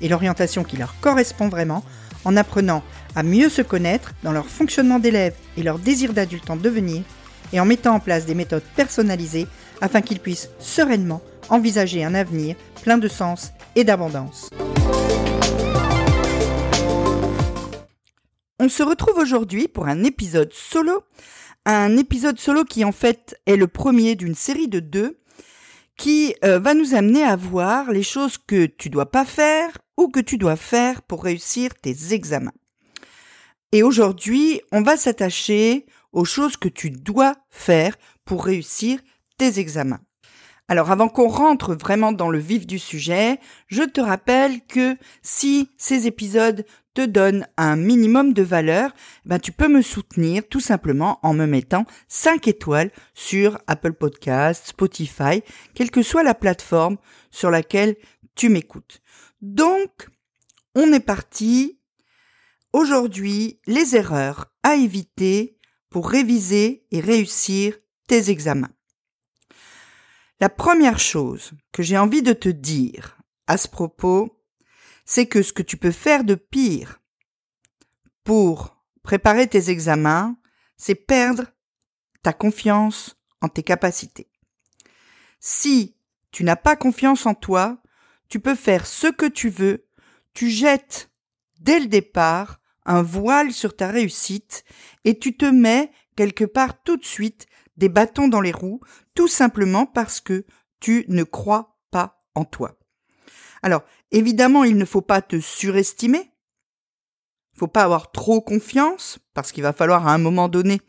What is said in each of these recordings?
et l'orientation qui leur correspond vraiment en apprenant à mieux se connaître dans leur fonctionnement d'élève et leur désir d'adulte en devenir et en mettant en place des méthodes personnalisées afin qu'ils puissent sereinement envisager un avenir plein de sens et d'abondance. On se retrouve aujourd'hui pour un épisode solo, un épisode solo qui en fait est le premier d'une série de deux qui euh, va nous amener à voir les choses que tu dois pas faire ou que tu dois faire pour réussir tes examens. Et aujourd'hui, on va s'attacher aux choses que tu dois faire pour réussir tes examens. Alors avant qu'on rentre vraiment dans le vif du sujet, je te rappelle que si ces épisodes te donnent un minimum de valeur, ben tu peux me soutenir tout simplement en me mettant 5 étoiles sur Apple Podcasts, Spotify, quelle que soit la plateforme sur laquelle tu m'écoutes. Donc, on est parti. Aujourd'hui, les erreurs à éviter pour réviser et réussir tes examens. La première chose que j'ai envie de te dire à ce propos, c'est que ce que tu peux faire de pire pour préparer tes examens, c'est perdre ta confiance en tes capacités. Si tu n'as pas confiance en toi, tu peux faire ce que tu veux, tu jettes dès le départ un voile sur ta réussite et tu te mets quelque part tout de suite des bâtons dans les roues, tout simplement parce que tu ne crois pas en toi. Alors, évidemment, il ne faut pas te surestimer. Il faut pas avoir trop confiance, parce qu'il va falloir à un moment donné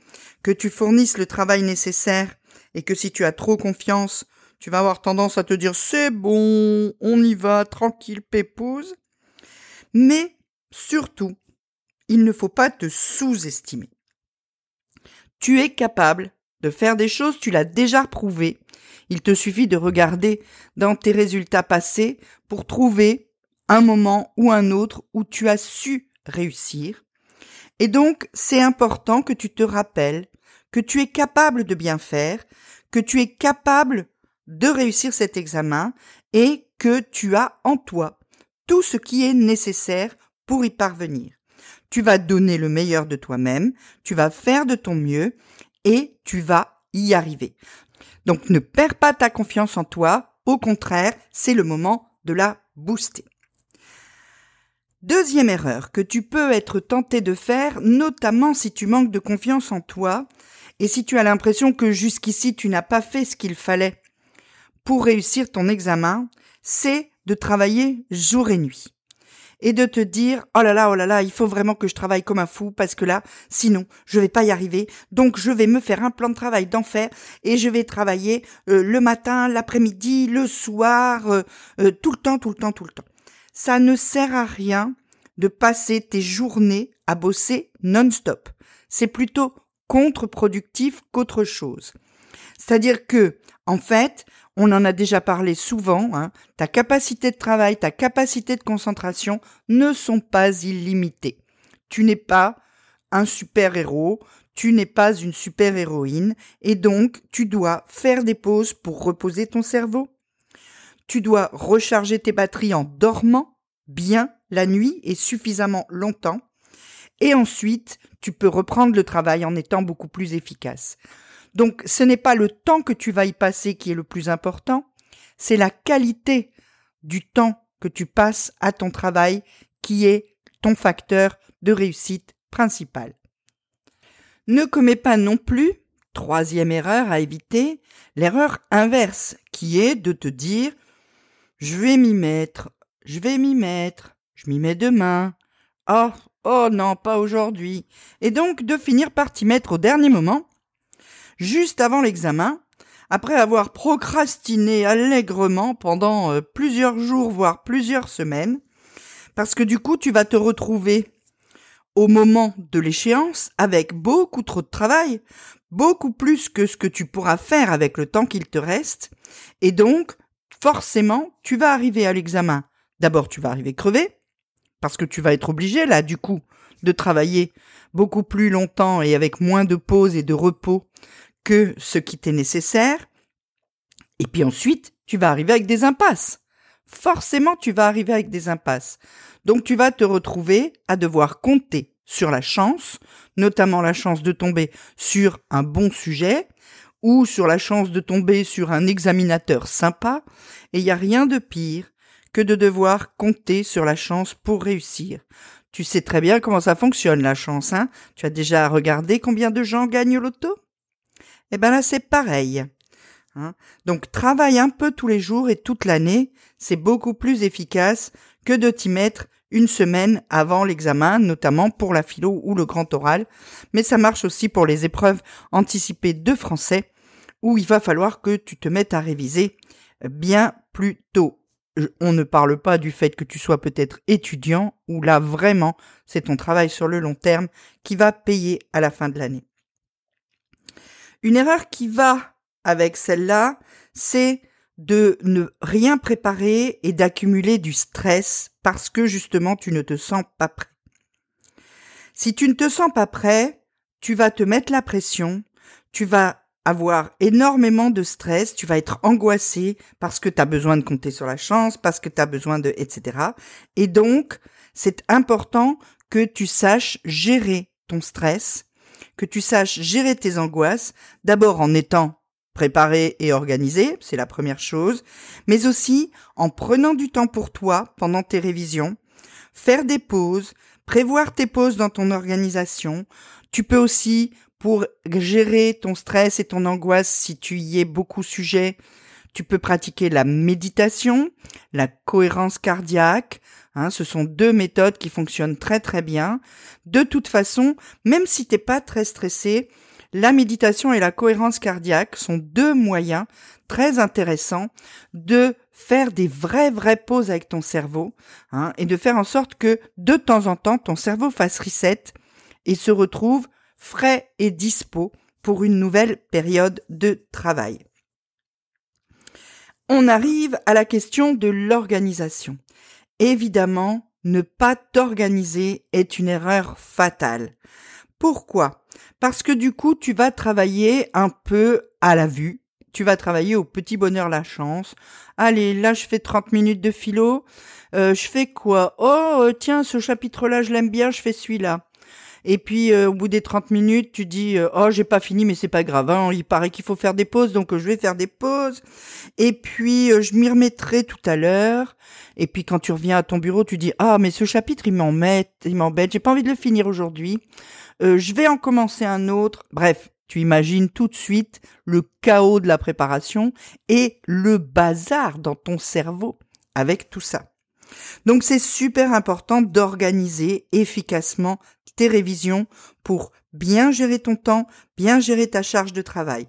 que tu fournisses le travail nécessaire et que si tu as trop confiance, tu vas avoir tendance à te dire c'est bon, on y va, tranquille, pépouze. Mais surtout, il ne faut pas te sous-estimer. Tu es capable de faire des choses, tu l'as déjà prouvé. Il te suffit de regarder dans tes résultats passés pour trouver un moment ou un autre où tu as su réussir. Et donc, c'est important que tu te rappelles que tu es capable de bien faire, que tu es capable de réussir cet examen et que tu as en toi tout ce qui est nécessaire pour y parvenir tu vas donner le meilleur de toi-même, tu vas faire de ton mieux et tu vas y arriver. Donc ne perds pas ta confiance en toi, au contraire, c'est le moment de la booster. Deuxième erreur que tu peux être tenté de faire, notamment si tu manques de confiance en toi et si tu as l'impression que jusqu'ici tu n'as pas fait ce qu'il fallait pour réussir ton examen, c'est de travailler jour et nuit et de te dire oh là là oh là là il faut vraiment que je travaille comme un fou parce que là sinon je vais pas y arriver. Donc je vais me faire un plan de travail d'enfer et je vais travailler euh, le matin l'après-midi le soir euh, euh, tout le temps tout le temps tout le temps. Ça ne sert à rien de passer tes journées à bosser non-stop. C'est plutôt contre-productif qu'autre chose. C'est-à-dire que en fait on en a déjà parlé souvent, hein, ta capacité de travail, ta capacité de concentration ne sont pas illimitées. Tu n'es pas un super-héros, tu n'es pas une super-héroïne, et donc tu dois faire des pauses pour reposer ton cerveau. Tu dois recharger tes batteries en dormant bien la nuit et suffisamment longtemps. Et ensuite, tu peux reprendre le travail en étant beaucoup plus efficace. Donc ce n'est pas le temps que tu vas y passer qui est le plus important, c'est la qualité du temps que tu passes à ton travail qui est ton facteur de réussite principal. Ne commets pas non plus, troisième erreur à éviter, l'erreur inverse qui est de te dire je vais m'y mettre, je vais m'y mettre, je m'y mets demain. Oh, oh non, pas aujourd'hui. Et donc de finir par t'y mettre au dernier moment juste avant l'examen, après avoir procrastiné allègrement pendant euh, plusieurs jours, voire plusieurs semaines, Parce que du coup, tu vas te retrouver au moment de l'échéance avec beaucoup trop de travail, beaucoup plus que ce que tu pourras faire avec le temps qu'il te reste, et donc, forcément, tu vas arriver à l'examen. D'abord, tu vas arriver crevé, parce que tu vas être obligé, là, du coup, de travailler beaucoup plus longtemps et avec moins de pause et de repos que ce qui t'est nécessaire. Et puis ensuite, tu vas arriver avec des impasses. Forcément, tu vas arriver avec des impasses. Donc tu vas te retrouver à devoir compter sur la chance, notamment la chance de tomber sur un bon sujet ou sur la chance de tomber sur un examinateur sympa, et il n'y a rien de pire que de devoir compter sur la chance pour réussir. Tu sais très bien comment ça fonctionne la chance, hein? Tu as déjà regardé combien de gens gagnent l'auto Eh ben là c'est pareil. Hein Donc travaille un peu tous les jours et toute l'année, c'est beaucoup plus efficace que de t'y mettre une semaine avant l'examen, notamment pour la philo ou le grand oral, mais ça marche aussi pour les épreuves anticipées de français, où il va falloir que tu te mettes à réviser bien plus tôt. On ne parle pas du fait que tu sois peut-être étudiant, où là vraiment c'est ton travail sur le long terme qui va payer à la fin de l'année. Une erreur qui va avec celle-là, c'est de ne rien préparer et d'accumuler du stress parce que justement tu ne te sens pas prêt. Si tu ne te sens pas prêt, tu vas te mettre la pression, tu vas avoir énormément de stress, tu vas être angoissé parce que tu as besoin de compter sur la chance, parce que tu as besoin de etc. Et donc, c'est important que tu saches gérer ton stress, que tu saches gérer tes angoisses, d'abord en étant préparer et organiser, c'est la première chose, mais aussi en prenant du temps pour toi pendant tes révisions, faire des pauses, prévoir tes pauses dans ton organisation. Tu peux aussi, pour gérer ton stress et ton angoisse, si tu y es beaucoup sujet, tu peux pratiquer la méditation, la cohérence cardiaque. Hein, ce sont deux méthodes qui fonctionnent très très bien. De toute façon, même si t'es pas très stressé, la méditation et la cohérence cardiaque sont deux moyens très intéressants de faire des vraies vraies pauses avec ton cerveau hein, et de faire en sorte que de temps en temps ton cerveau fasse reset et se retrouve frais et dispo pour une nouvelle période de travail. On arrive à la question de l'organisation. Évidemment, ne pas t'organiser est une erreur fatale. Pourquoi? Parce que du coup, tu vas travailler un peu à la vue. Tu vas travailler au petit bonheur la chance. Allez, là je fais 30 minutes de philo. Euh, je fais quoi? Oh, tiens, ce chapitre-là, je l'aime bien, je fais celui-là. Et puis euh, au bout des 30 minutes, tu dis oh j'ai pas fini mais c'est pas grave, hein, il paraît qu'il faut faire des pauses donc je vais faire des pauses. Et puis je m'y remettrai tout à l'heure. Et puis quand tu reviens à ton bureau, tu dis ah mais ce chapitre il m'embête, il m'embête, j'ai pas envie de le finir aujourd'hui. Euh, je vais en commencer un autre. Bref, tu imagines tout de suite le chaos de la préparation et le bazar dans ton cerveau avec tout ça. Donc c'est super important d'organiser efficacement tes révisions pour bien gérer ton temps, bien gérer ta charge de travail.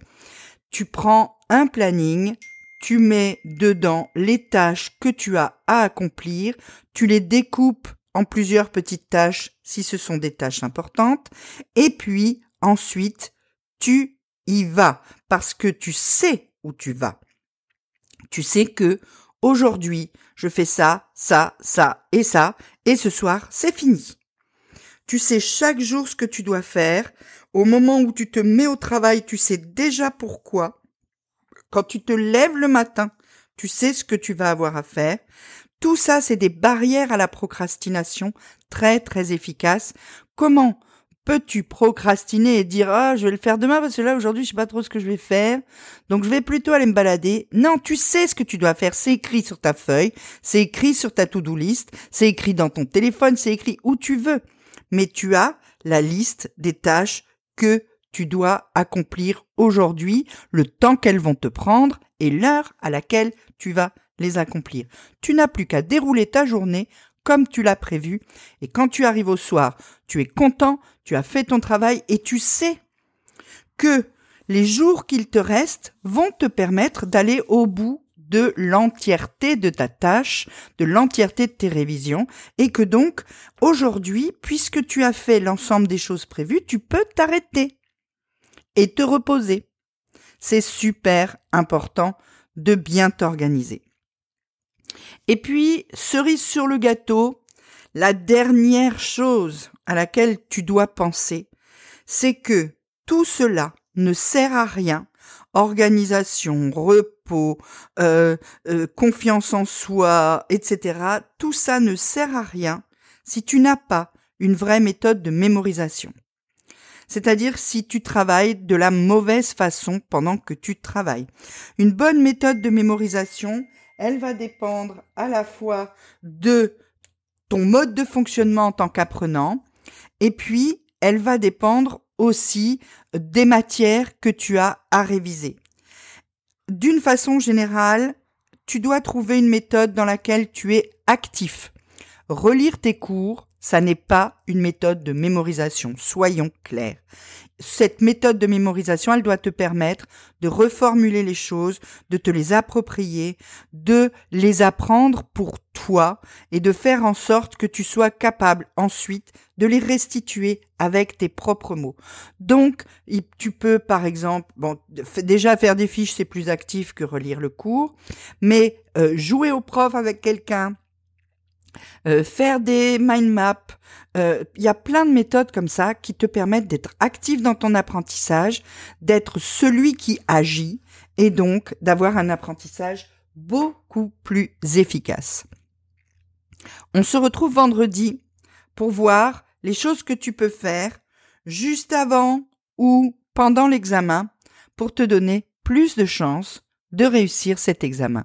Tu prends un planning, tu mets dedans les tâches que tu as à accomplir, tu les découpes en plusieurs petites tâches si ce sont des tâches importantes. Et puis ensuite, tu y vas parce que tu sais où tu vas. Tu sais que aujourd'hui, je fais ça, ça, ça et ça, et ce soir, c'est fini. Tu sais chaque jour ce que tu dois faire. Au moment où tu te mets au travail, tu sais déjà pourquoi. Quand tu te lèves le matin, tu sais ce que tu vas avoir à faire. Tout ça, c'est des barrières à la procrastination très très efficaces. Comment peux-tu procrastiner et dire ah je vais le faire demain parce que là aujourd'hui je sais pas trop ce que je vais faire donc je vais plutôt aller me balader non tu sais ce que tu dois faire c'est écrit sur ta feuille c'est écrit sur ta to-do list c'est écrit dans ton téléphone c'est écrit où tu veux mais tu as la liste des tâches que tu dois accomplir aujourd'hui le temps qu'elles vont te prendre et l'heure à laquelle tu vas les accomplir. Tu n'as plus qu'à dérouler ta journée comme tu l'as prévu, et quand tu arrives au soir, tu es content, tu as fait ton travail, et tu sais que les jours qu'il te reste vont te permettre d'aller au bout de l'entièreté de ta tâche, de l'entièreté de tes révisions, et que donc, aujourd'hui, puisque tu as fait l'ensemble des choses prévues, tu peux t'arrêter et te reposer. C'est super important de bien t'organiser. Et puis, cerise sur le gâteau, la dernière chose à laquelle tu dois penser, c'est que tout cela ne sert à rien. Organisation, repos, euh, euh, confiance en soi, etc. Tout ça ne sert à rien si tu n'as pas une vraie méthode de mémorisation. C'est-à-dire si tu travailles de la mauvaise façon pendant que tu travailles. Une bonne méthode de mémorisation, elle va dépendre à la fois de ton mode de fonctionnement en tant qu'apprenant, et puis elle va dépendre aussi des matières que tu as à réviser. D'une façon générale, tu dois trouver une méthode dans laquelle tu es actif. Relire tes cours, ça n'est pas une méthode de mémorisation, soyons clairs. Cette méthode de mémorisation, elle doit te permettre de reformuler les choses, de te les approprier, de les apprendre pour toi et de faire en sorte que tu sois capable ensuite de les restituer avec tes propres mots. Donc, tu peux par exemple, bon, déjà faire des fiches, c'est plus actif que relire le cours, mais euh, jouer au prof avec quelqu'un, euh, faire des mind maps. Euh, il y a plein de méthodes comme ça qui te permettent d'être actif dans ton apprentissage, d'être celui qui agit et donc d'avoir un apprentissage beaucoup plus efficace. On se retrouve vendredi pour voir les choses que tu peux faire juste avant ou pendant l'examen pour te donner plus de chances de réussir cet examen.